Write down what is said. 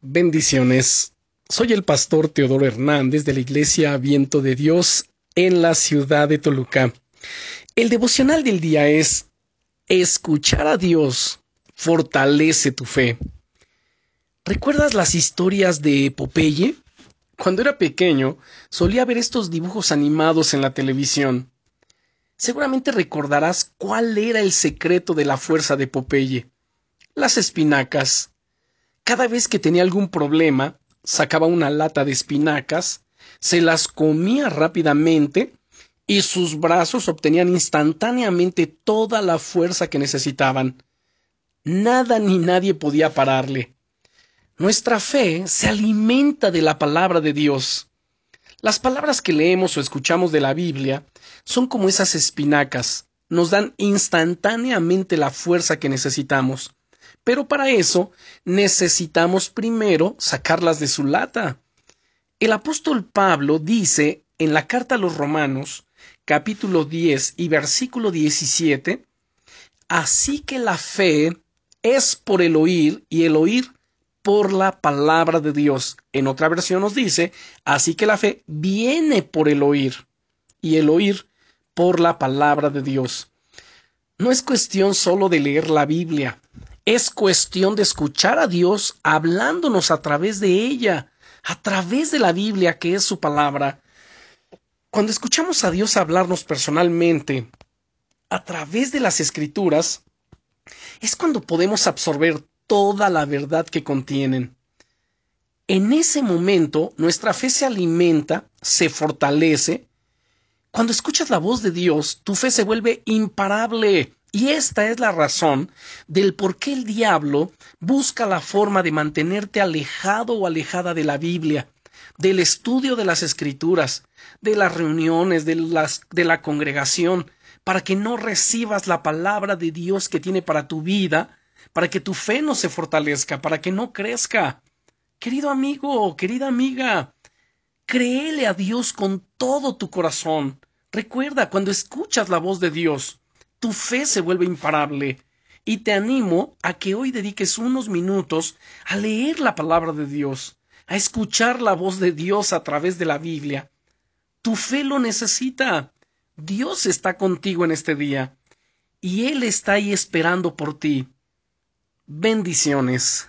Bendiciones. Soy el pastor Teodoro Hernández de la Iglesia Viento de Dios en la ciudad de Toluca. El devocional del día es Escuchar a Dios fortalece tu fe. ¿Recuerdas las historias de Popeye? Cuando era pequeño, solía ver estos dibujos animados en la televisión. Seguramente recordarás cuál era el secreto de la fuerza de Popeye. Las espinacas. Cada vez que tenía algún problema, sacaba una lata de espinacas, se las comía rápidamente y sus brazos obtenían instantáneamente toda la fuerza que necesitaban. Nada ni nadie podía pararle. Nuestra fe se alimenta de la palabra de Dios. Las palabras que leemos o escuchamos de la Biblia son como esas espinacas, nos dan instantáneamente la fuerza que necesitamos. Pero para eso necesitamos primero sacarlas de su lata. El apóstol Pablo dice en la carta a los Romanos, capítulo 10 y versículo 17, Así que la fe es por el oír y el oír por la palabra de Dios. En otra versión nos dice, así que la fe viene por el oír y el oír por la palabra de Dios. No es cuestión solo de leer la Biblia, es cuestión de escuchar a Dios hablándonos a través de ella, a través de la Biblia que es su palabra. Cuando escuchamos a Dios hablarnos personalmente, a través de las escrituras, es cuando podemos absorber toda la verdad que contienen. En ese momento nuestra fe se alimenta, se fortalece. Cuando escuchas la voz de Dios, tu fe se vuelve imparable. Y esta es la razón del por qué el diablo busca la forma de mantenerte alejado o alejada de la Biblia, del estudio de las escrituras, de las reuniones, de, la congregación, para que no recibas la palabra de Dios que tiene para tu vida, para que tu fe no se fortalezca, para que no crezca. Querido amigo, querida amiga, créele a Dios con todo tu corazón. Recuerda, cuando escuchas la voz de Dios, tu fe se vuelve imparable. Y te animo a que hoy dediques unos minutos a leer la palabra de Dios, a escuchar la voz de Dios a través de la Biblia. Tu fe lo necesita. Dios está contigo en este día y Él está ahí esperando por ti. Bendiciones.